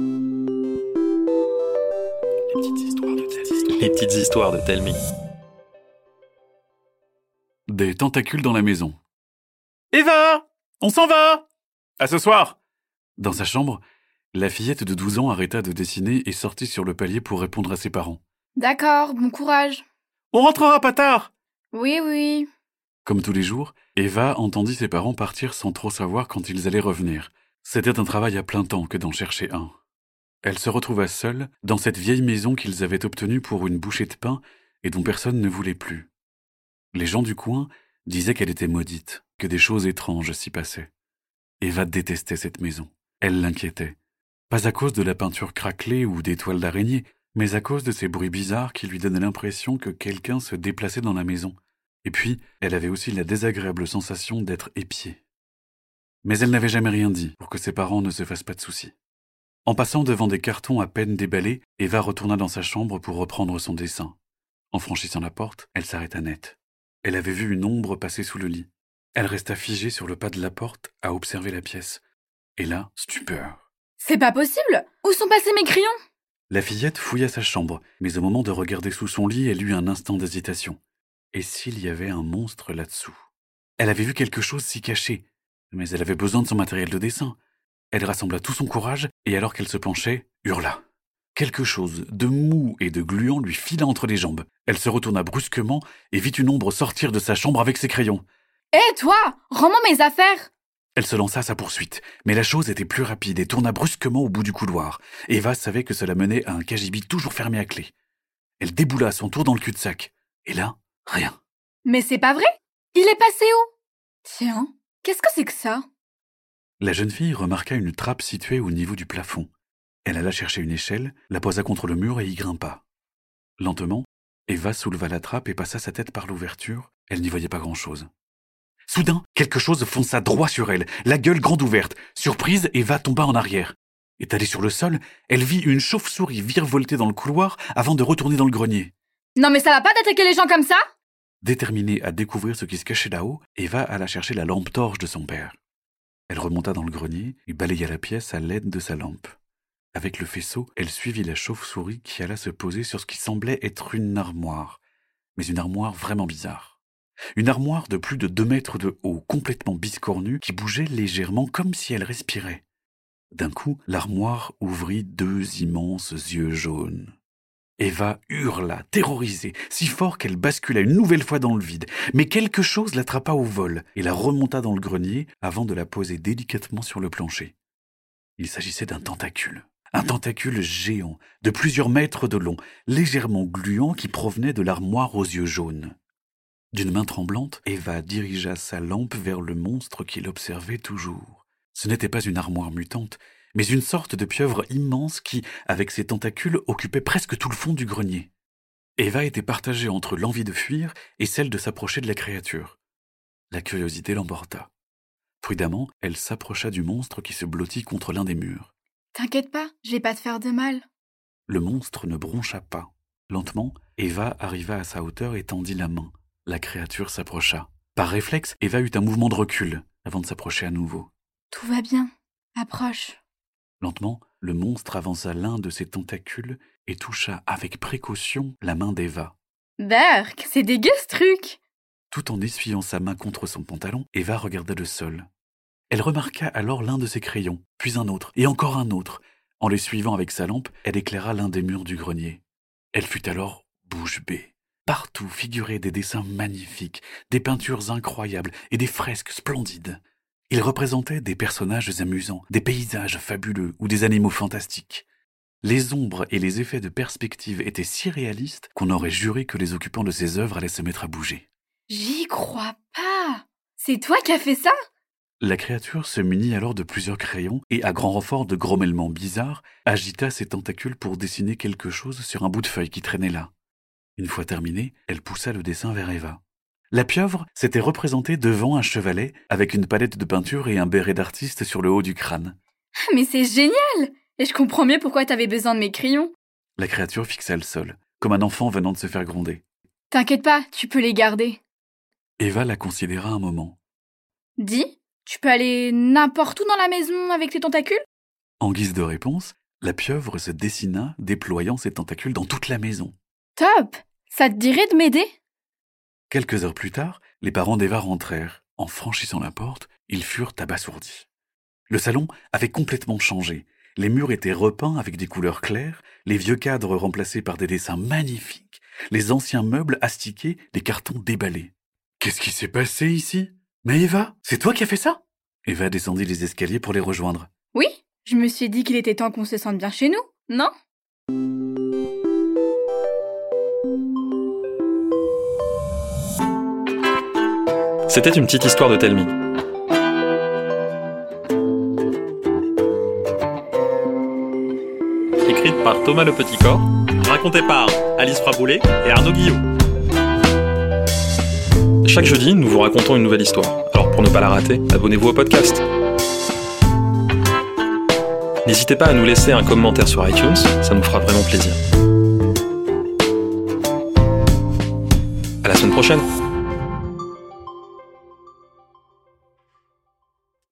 Les petites histoires de Telmi. Les petites histoires de Telmi. Des tentacules dans la maison. Eva On s'en va À ce soir Dans sa chambre, la fillette de 12 ans arrêta de dessiner et sortit sur le palier pour répondre à ses parents. D'accord, bon courage. On rentrera pas tard Oui, oui. Comme tous les jours, Eva entendit ses parents partir sans trop savoir quand ils allaient revenir. C'était un travail à plein temps que d'en chercher un. Elle se retrouva seule dans cette vieille maison qu'ils avaient obtenue pour une bouchée de pain et dont personne ne voulait plus. Les gens du coin disaient qu'elle était maudite, que des choses étranges s'y passaient. Eva détestait cette maison. Elle l'inquiétait. Pas à cause de la peinture craquelée ou des toiles d'araignée, mais à cause de ces bruits bizarres qui lui donnaient l'impression que quelqu'un se déplaçait dans la maison. Et puis, elle avait aussi la désagréable sensation d'être épiée. Mais elle n'avait jamais rien dit pour que ses parents ne se fassent pas de soucis. En passant devant des cartons à peine déballés, Eva retourna dans sa chambre pour reprendre son dessin. En franchissant la porte, elle s'arrêta net. Elle avait vu une ombre passer sous le lit. Elle resta figée sur le pas de la porte à observer la pièce. Et là, stupeur. C'est pas possible Où sont passés mes crayons? La fillette fouilla sa chambre, mais au moment de regarder sous son lit, elle eut un instant d'hésitation. Et s'il y avait un monstre là-dessous? Elle avait vu quelque chose s'y cacher, mais elle avait besoin de son matériel de dessin. Elle rassembla tout son courage, et alors qu'elle se penchait, hurla. Quelque chose de mou et de gluant lui fila entre les jambes. Elle se retourna brusquement et vit une ombre sortir de sa chambre avec ses crayons. Hé, toi Rends-moi mes affaires Elle se lança à sa poursuite, mais la chose était plus rapide et tourna brusquement au bout du couloir. Eva savait que cela menait à un cagibi toujours fermé à clé. Elle déboula à son tour dans le cul-de-sac. Et là, rien. Mais c'est pas vrai? Il est passé où? Tiens, qu'est-ce que c'est que ça? La jeune fille remarqua une trappe située au niveau du plafond. Elle alla chercher une échelle, la posa contre le mur et y grimpa. Lentement, Eva souleva la trappe et passa sa tête par l'ouverture. Elle n'y voyait pas grand-chose. Soudain, quelque chose fonça droit sur elle, la gueule grande ouverte. Surprise, Eva tomba en arrière. Étalée sur le sol, elle vit une chauve-souris virevolter dans le couloir avant de retourner dans le grenier. Non mais ça va pas d'attaquer les gens comme ça? Déterminée à découvrir ce qui se cachait là-haut, Eva alla chercher la lampe torche de son père. Elle remonta dans le grenier et balaya la pièce à l'aide de sa lampe. Avec le faisceau, elle suivit la chauve-souris qui alla se poser sur ce qui semblait être une armoire, mais une armoire vraiment bizarre. Une armoire de plus de deux mètres de haut, complètement biscornue, qui bougeait légèrement comme si elle respirait. D'un coup, l'armoire ouvrit deux immenses yeux jaunes. Eva hurla, terrorisée, si fort qu'elle bascula une nouvelle fois dans le vide, mais quelque chose l'attrapa au vol et la remonta dans le grenier avant de la poser délicatement sur le plancher. Il s'agissait d'un tentacule. Un tentacule géant, de plusieurs mètres de long, légèrement gluant qui provenait de l'armoire aux yeux jaunes. D'une main tremblante, Eva dirigea sa lampe vers le monstre qui l'observait toujours. Ce n'était pas une armoire mutante, mais une sorte de pieuvre immense qui, avec ses tentacules, occupait presque tout le fond du grenier. Eva était partagée entre l'envie de fuir et celle de s'approcher de la créature. La curiosité l'emporta. Prudemment, elle s'approcha du monstre qui se blottit contre l'un des murs. T'inquiète pas, je vais pas te faire de mal. Le monstre ne broncha pas. Lentement, Eva arriva à sa hauteur et tendit la main. La créature s'approcha. Par réflexe, Eva eut un mouvement de recul avant de s'approcher à nouveau. Tout va bien. Approche. Lentement, le monstre avança l'un de ses tentacules et toucha avec précaution la main d'Eva. Berk, c'est dégueu ce truc Tout en essuyant sa main contre son pantalon, Eva regarda le sol. Elle remarqua alors l'un de ses crayons, puis un autre, et encore un autre. En les suivant avec sa lampe, elle éclaira l'un des murs du grenier. Elle fut alors bouche bée. Partout figuraient des dessins magnifiques, des peintures incroyables et des fresques splendides. Ils représentaient des personnages amusants, des paysages fabuleux ou des animaux fantastiques. Les ombres et les effets de perspective étaient si réalistes qu'on aurait juré que les occupants de ces œuvres allaient se mettre à bouger. J'y crois pas C'est toi qui as fait ça? La créature se munit alors de plusieurs crayons et, à grand renfort de grommellements bizarres, agita ses tentacules pour dessiner quelque chose sur un bout de feuille qui traînait là. Une fois terminé, elle poussa le dessin vers Eva. La pieuvre s'était représentée devant un chevalet avec une palette de peinture et un béret d'artiste sur le haut du crâne. Mais c'est génial Et je comprends mieux pourquoi t'avais besoin de mes crayons. La créature fixa le sol, comme un enfant venant de se faire gronder. T'inquiète pas, tu peux les garder. Eva la considéra un moment. Dis, tu peux aller n'importe où dans la maison avec tes tentacules? En guise de réponse, La pieuvre se dessina, déployant ses tentacules dans toute la maison. Top Ça te dirait de m'aider? Quelques heures plus tard, les parents d'Eva rentrèrent. En franchissant la porte, ils furent abasourdis. Le salon avait complètement changé. Les murs étaient repeints avec des couleurs claires, les vieux cadres remplacés par des dessins magnifiques, les anciens meubles astiqués, les cartons déballés. Qu'est-ce qui s'est passé ici? Mais Eva, c'est toi qui as fait ça Eva descendit les escaliers pour les rejoindre. Oui Je me suis dit qu'il était temps qu'on se sente bien chez nous, non? C'était une petite histoire de Telmi. Écrite par Thomas Le Petit Corps, racontée par Alice Fraboulet et Arnaud Guillot. Chaque jeudi, nous vous racontons une nouvelle histoire. Alors pour ne pas la rater, abonnez-vous au podcast. N'hésitez pas à nous laisser un commentaire sur iTunes, ça nous fera vraiment plaisir. À la semaine prochaine